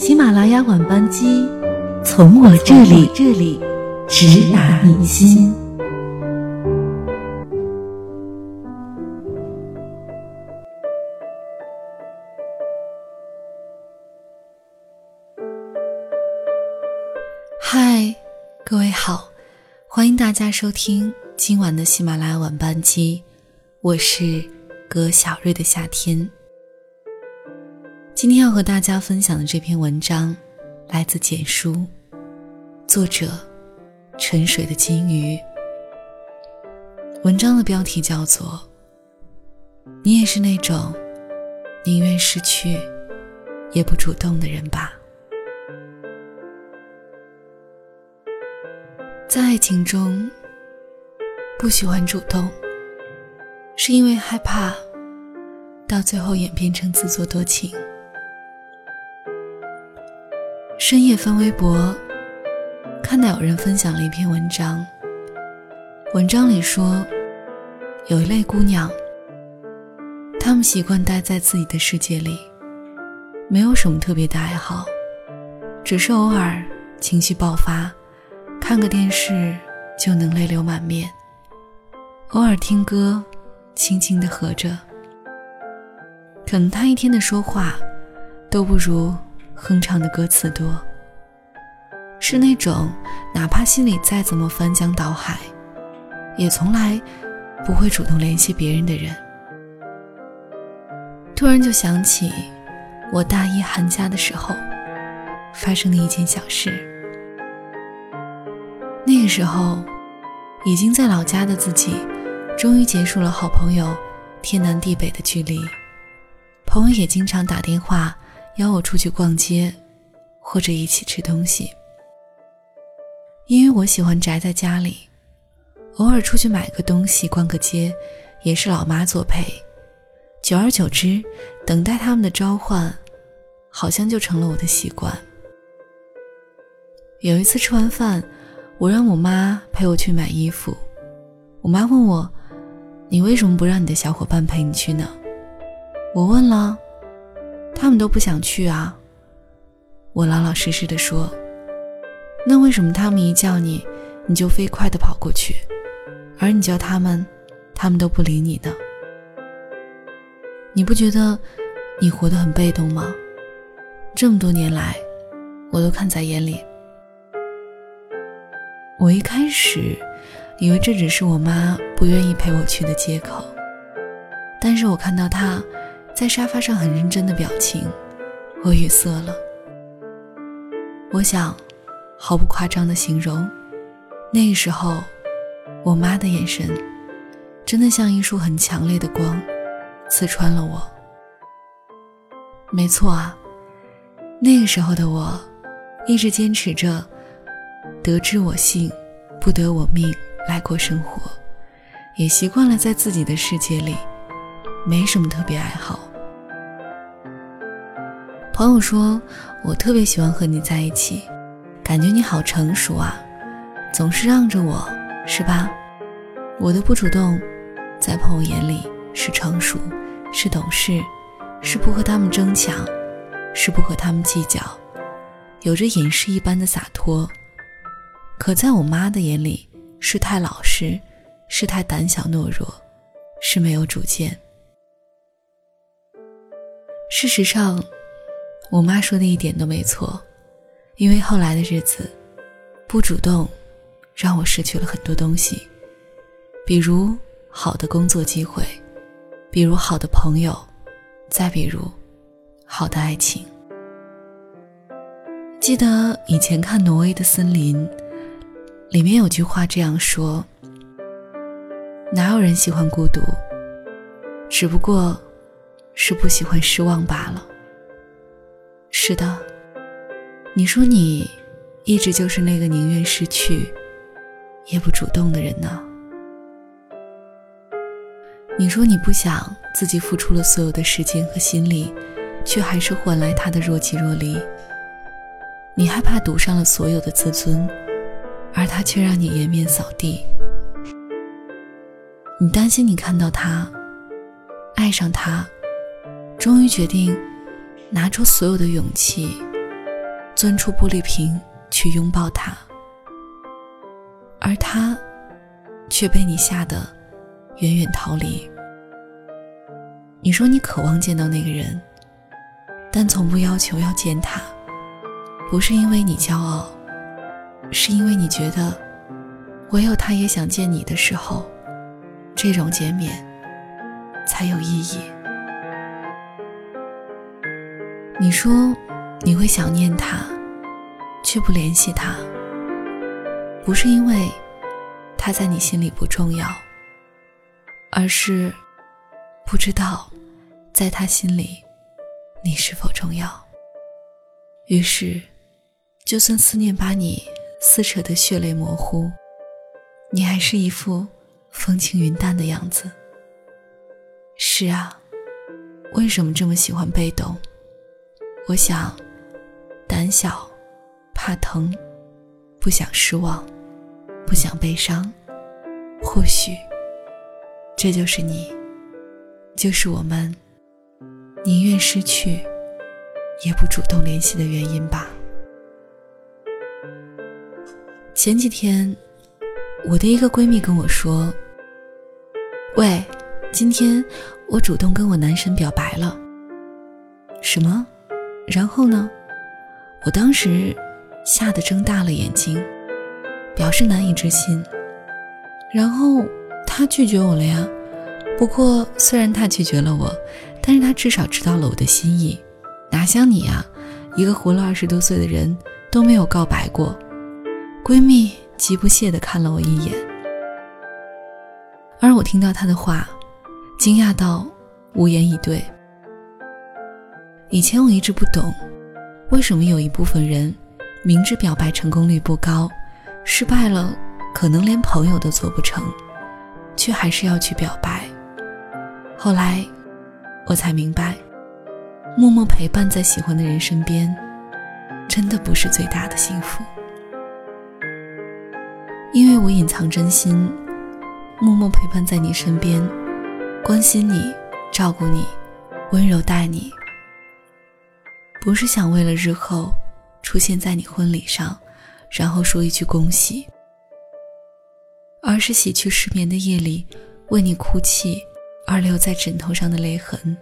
喜马拉雅晚班机，从我这里这里直达你心。嗨，各位好，欢迎大家收听今晚的喜马拉雅晚班机，我是葛小瑞的夏天。今天要和大家分享的这篇文章，来自简书，作者沉水的金鱼。文章的标题叫做《你也是那种宁愿失去也不主动的人吧》。在爱情中，不喜欢主动，是因为害怕到最后演变成自作多情。深夜翻微博，看到有人分享了一篇文章。文章里说，有一类姑娘，她们习惯待在自己的世界里，没有什么特别的爱好，只是偶尔情绪爆发，看个电视就能泪流满面；偶尔听歌，轻轻的合着。可能她一天的说话，都不如。哼唱的歌词多，是那种哪怕心里再怎么翻江倒海，也从来不会主动联系别人的人。突然就想起我大一寒假的时候发生的一件小事。那个时候，已经在老家的自己，终于结束了好朋友天南地北的距离，朋友也经常打电话。邀我出去逛街，或者一起吃东西。因为我喜欢宅在家里，偶尔出去买个东西、逛个街，也是老妈作陪。久而久之，等待他们的召唤，好像就成了我的习惯。有一次吃完饭，我让我妈陪我去买衣服。我妈问我：“你为什么不让你的小伙伴陪你去呢？”我问了。他们都不想去啊。我老老实实的说：“那为什么他们一叫你，你就飞快的跑过去，而你叫他们，他们都不理你呢？你不觉得你活得很被动吗？这么多年来，我都看在眼里。我一开始以为这只是我妈不愿意陪我去的借口，但是我看到她。”在沙发上很认真的表情，我语塞了。我想，毫不夸张的形容，那个时候，我妈的眼神，真的像一束很强烈的光，刺穿了我。没错啊，那个时候的我，一直坚持着“得之我幸，不得我命”来过生活，也习惯了在自己的世界里，没什么特别爱好。朋友说：“我特别喜欢和你在一起，感觉你好成熟啊，总是让着我，是吧？我的不主动，在朋友眼里是成熟，是懂事，是不和他们争抢，是不和他们计较，有着隐士一般的洒脱。可在我妈的眼里，是太老实，是太胆小懦弱，是没有主见。事实上。”我妈说的一点都没错，因为后来的日子，不主动，让我失去了很多东西，比如好的工作机会，比如好的朋友，再比如好的爱情。记得以前看《挪威的森林》，里面有句话这样说：“哪有人喜欢孤独？只不过是不喜欢失望罢了。”是的，你说你一直就是那个宁愿失去也不主动的人呢。你说你不想自己付出了所有的时间和心力，却还是换来他的若即若离。你害怕赌上了所有的自尊，而他却让你颜面扫地。你担心你看到他，爱上他，终于决定。拿出所有的勇气，钻出玻璃瓶去拥抱他，而他却被你吓得远远逃离。你说你渴望见到那个人，但从不要求要见他，不是因为你骄傲，是因为你觉得唯有他也想见你的时候，这种见面才有意义。你说你会想念他，却不联系他，不是因为他在你心里不重要，而是不知道在他心里你是否重要。于是，就算思念把你撕扯得血泪模糊，你还是一副风轻云淡的样子。是啊，为什么这么喜欢被动？我想，胆小，怕疼，不想失望，不想悲伤。或许，这就是你，就是我们，宁愿失去，也不主动联系的原因吧。前几天，我的一个闺蜜跟我说：“喂，今天我主动跟我男神表白了。”什么？然后呢？我当时吓得睁大了眼睛，表示难以置信。然后他拒绝我了呀。不过虽然他拒绝了我，但是他至少知道了我的心意。哪像你啊，一个活了二十多岁的人都没有告白过。闺蜜极不屑地看了我一眼，而我听到她的话，惊讶到无言以对。以前我一直不懂，为什么有一部分人明知表白成功率不高，失败了可能连朋友都做不成，却还是要去表白。后来我才明白，默默陪伴在喜欢的人身边，真的不是最大的幸福。因为我隐藏真心，默默陪伴在你身边，关心你，照顾你，温柔待你。不是想为了日后出现在你婚礼上，然后说一句恭喜，而是洗去失眠的夜里为你哭泣而留在枕头上的泪痕，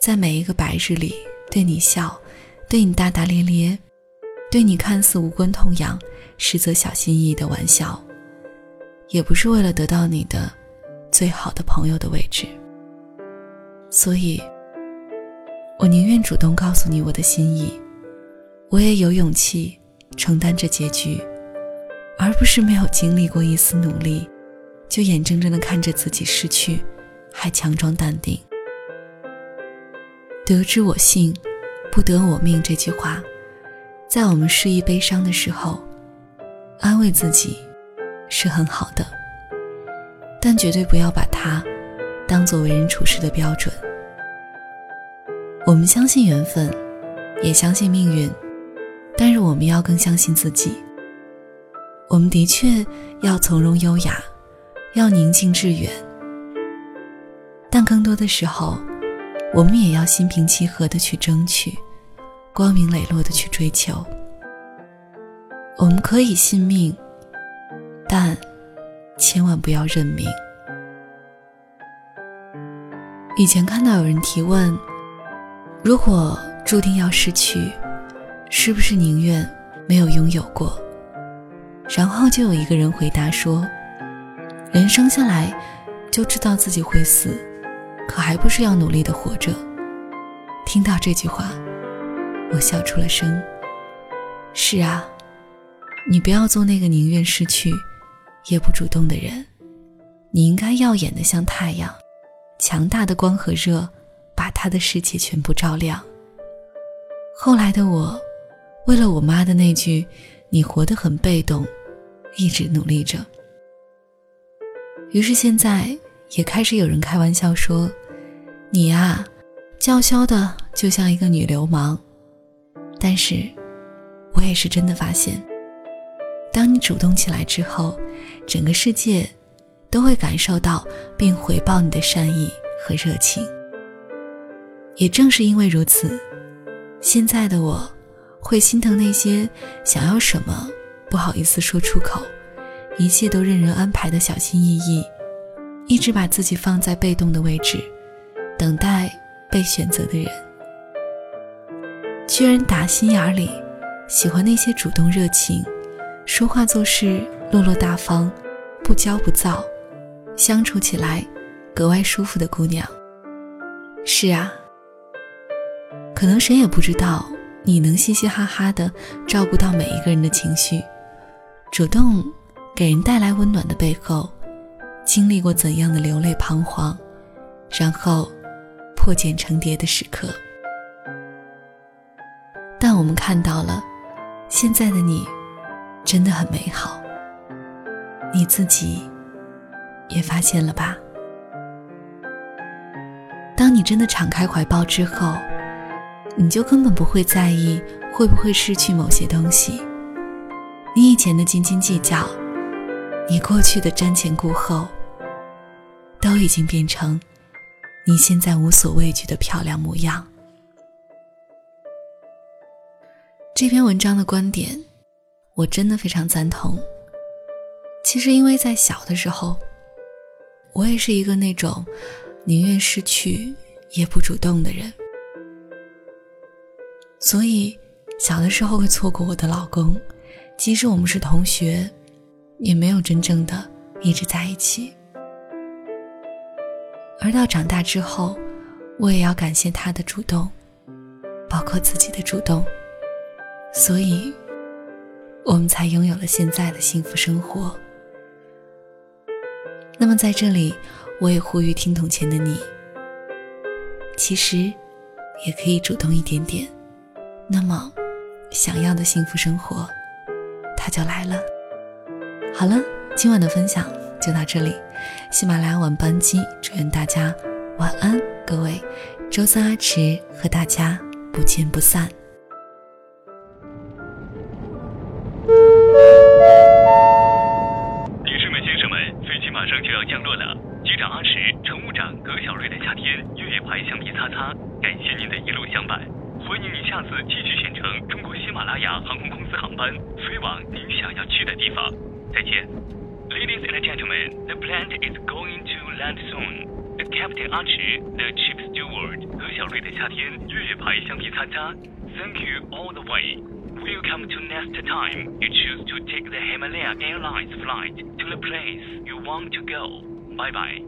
在每一个白日里对你笑，对你大大咧咧，对你看似无关痛痒，实则小心翼翼的玩笑，也不是为了得到你的最好的朋友的位置，所以。我宁愿主动告诉你我的心意，我也有勇气承担这结局，而不是没有经历过一丝努力，就眼睁睁的看着自己失去，还强装淡定。得之我幸，不得我命这句话，在我们失意悲伤的时候，安慰自己是很好的，但绝对不要把它当做为人处事的标准。我们相信缘分，也相信命运，但是我们要更相信自己。我们的确要从容优雅，要宁静致远，但更多的时候，我们也要心平气和的去争取，光明磊落的去追求。我们可以信命，但千万不要认命。以前看到有人提问。如果注定要失去，是不是宁愿没有拥有过？然后就有一个人回答说：“人生下来就知道自己会死，可还不是要努力的活着。”听到这句话，我笑出了声。是啊，你不要做那个宁愿失去也不主动的人，你应该耀眼的像太阳，强大的光和热。把他的世界全部照亮。后来的我，为了我妈的那句“你活得很被动”，一直努力着。于是现在也开始有人开玩笑说：“你呀，叫嚣的就像一个女流氓。”但是，我也是真的发现，当你主动起来之后，整个世界都会感受到并回报你的善意和热情。也正是因为如此，现在的我会心疼那些想要什么不好意思说出口，一切都任人安排的小心翼翼，一直把自己放在被动的位置，等待被选择的人。居然打心眼里喜欢那些主动热情、说话做事落落大方、不骄不躁、相处起来格外舒服的姑娘。是啊，可能谁也不知道。你能嘻嘻哈哈的照顾到每一个人的情绪，主动给人带来温暖的背后，经历过怎样的流泪彷徨，然后破茧成蝶的时刻。但我们看到了，现在的你真的很美好。你自己也发现了吧？当你真的敞开怀抱之后。你就根本不会在意会不会失去某些东西。你以前的斤斤计较，你过去的瞻前顾后，都已经变成你现在无所畏惧的漂亮模样。这篇文章的观点，我真的非常赞同。其实，因为在小的时候，我也是一个那种宁愿失去也不主动的人。所以，小的时候会错过我的老公，即使我们是同学，也没有真正的一直在一起。而到长大之后，我也要感谢他的主动，包括自己的主动，所以，我们才拥有了现在的幸福生活。那么在这里，我也呼吁听懂前的你，其实，也可以主动一点点。那么，想要的幸福生活，它就来了。好了，今晚的分享就到这里。喜马拉雅晚班机，祝愿大家晚安，各位。周三阿迟和大家不见不散。女士们、先生们，飞机马上就要降落了。机长阿迟、乘务长葛小瑞的夏天越野牌橡皮擦擦，感谢您的一路相伴。欢迎您下次继续选乘中国喜马拉雅航空公司航班，飞往您想要去的地方。再见。Ladies and gentlemen, the plane is going to land soon. The captain Archie, the chief steward 何小瑞的夏天越野牌橡皮擦擦。Thank you all the way. Welcome to next time you choose to take the Himalaya Airlines flight to the place you want to go. Bye bye.